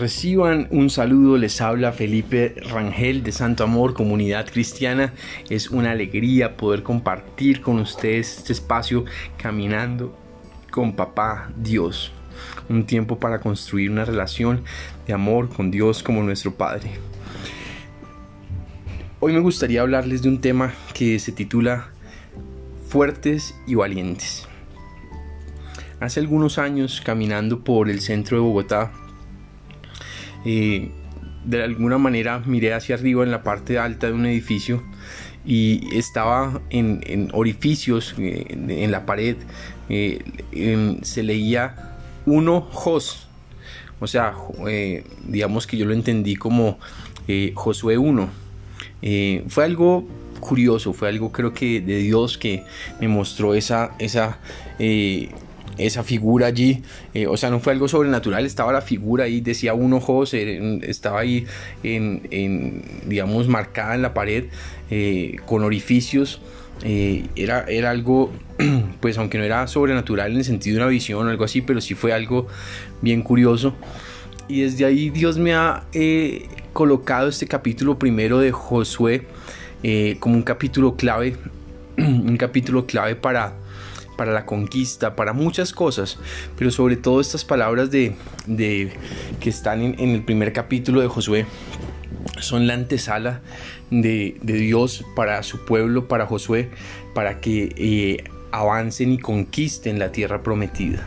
Reciban un saludo, les habla Felipe Rangel de Santo Amor, Comunidad Cristiana. Es una alegría poder compartir con ustedes este espacio caminando con Papá Dios. Un tiempo para construir una relación de amor con Dios como nuestro Padre. Hoy me gustaría hablarles de un tema que se titula Fuertes y Valientes. Hace algunos años, caminando por el centro de Bogotá, de alguna manera miré hacia arriba en la parte alta de un edificio y estaba en, orificios eh, en la pared eh, se leía uno Jos o sea eh, digamos que yo lo entendí como Josué 1 fue algo curioso fue algo creo que de Dios que me mostró esa esa esa figura allí, eh, o sea, no fue algo sobrenatural, estaba la figura ahí, decía un ojo, estaba ahí, en, digamos, marcada en la pared, eh, con orificios, eh, era, era algo, pues aunque no era sobrenatural en el sentido de una visión o algo así, pero sí fue algo bien curioso. Y desde ahí Dios me ha colocado este capítulo primero de Josué como un capítulo clave, un capítulo clave para para la conquista, para muchas cosas, pero sobre todo estas palabras de, que están en, el primer capítulo de Josué son la antesala de, Dios para su pueblo, para Josué, para que eh, avancen y conquisten la tierra prometida.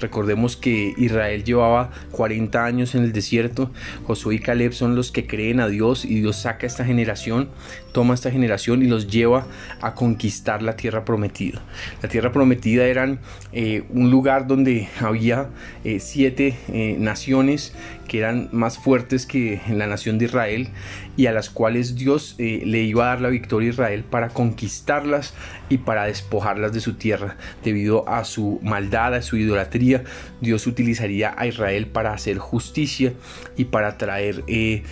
Recordemos que Israel llevaba 40 años en el desierto. Josué y Caleb son los que creen a Dios y Dios saca esta generación, toma esta generación y los lleva a conquistar la tierra prometida. La tierra prometida eran eh, un lugar donde había eh, siete eh, naciones que eran más fuertes que la nación de Israel y a las cuales Dios le iba a dar la victoria a Israel para conquistarlas y para despojarlas de su tierra debido a su maldad, a su idolatría Dios utilizaría a Israel para hacer justicia y para traer, eh,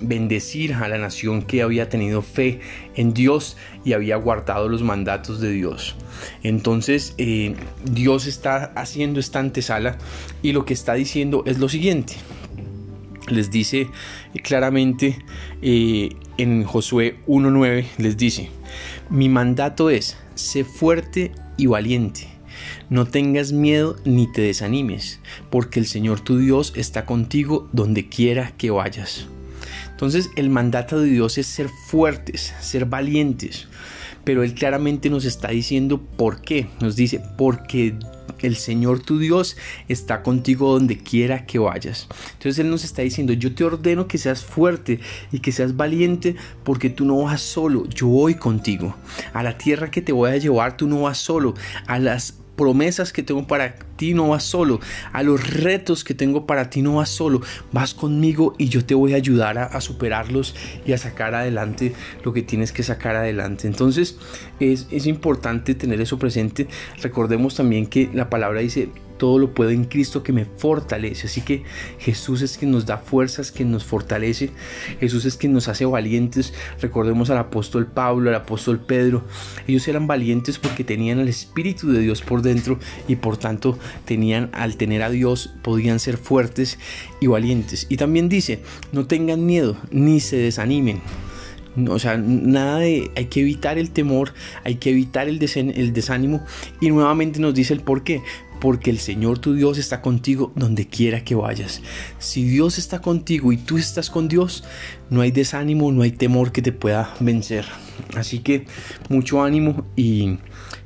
bendecir a la nación que había tenido fe en Dios y había guardado los mandatos de Dios. Entonces eh, Dios está haciendo esta antesala y lo que está diciendo es lo siguiente. Les dice claramente eh, en Josué 1.9, les dice, mi mandato es, sé fuerte y valiente no tengas miedo ni te desanimes, porque el Señor tu Dios está contigo donde quiera que vayas. Entonces el mandato de Dios es ser fuertes, ser valientes, pero Él claramente nos está diciendo por qué. Nos dice, porque el Señor tu Dios está contigo donde quiera que vayas. Entonces Él nos está diciendo, yo te ordeno que seas fuerte y que seas valiente porque tú no vas solo, yo voy contigo. A la tierra que te voy a llevar, tú no vas solo. A las promesas que tengo para ti no vas solo, a los retos que tengo para ti no vas solo, vas conmigo y yo te voy a ayudar a, superarlos y a sacar adelante lo que tienes que sacar adelante. Entonces es, es importante tener eso presente. Recordemos también que la palabra dice, todo lo puedo en Cristo que me fortalece. Así que Jesús es quien nos da fuerzas, quien nos fortalece. Jesús es quien nos hace valientes. Recordemos al apóstol Pablo, al apóstol Pedro. Ellos eran valientes porque tenían el Espíritu de Dios por dentro y por tanto tenían, al tener a Dios, podían ser fuertes y valientes. Y también dice, no tengan miedo ni se desanimen. O sea, nada de, hay que evitar el temor, hay que evitar el, el desánimo y nuevamente nos dice el por qué, porque el Señor tu Dios está contigo donde quiera que vayas. Si Dios está contigo y tú estás con Dios, no hay desánimo, no hay temor que te pueda vencer. Así que mucho ánimo y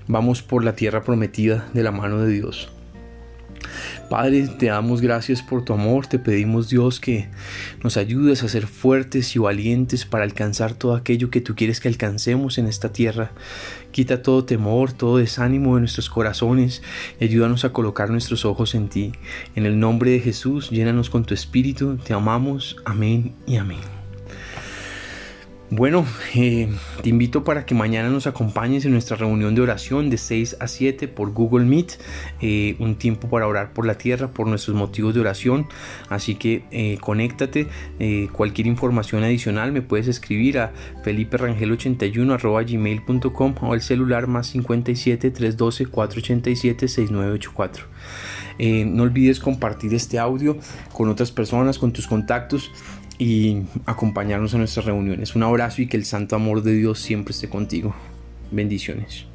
vamos por la tierra prometida de la mano de Dios. Padre, te damos gracias por tu amor, te pedimos Dios que nos ayudes a ser fuertes y valientes para alcanzar todo aquello que tú quieres que alcancemos en esta tierra. Quita todo temor, todo desánimo de nuestros corazones y ayúdanos a colocar nuestros ojos en ti. En el nombre de Jesús, 'Llénanos con tu espíritu, te amamos. Amén y amén. Bueno, eh, te invito para que mañana nos acompañes en nuestra reunión de oración de 6 a 7 por Google Meet, eh, un tiempo para orar por la tierra, por nuestros motivos de oración. Así que eh, conéctate, cualquier información adicional me puedes escribir a feliperangel81 gmail.com o al celular más 57 312 487 6984. no olvides compartir este audio con otras personas, con tus contactos y acompañarnos en nuestras reuniones. Un abrazo y que el santo amor de Dios siempre esté contigo. Bendiciones.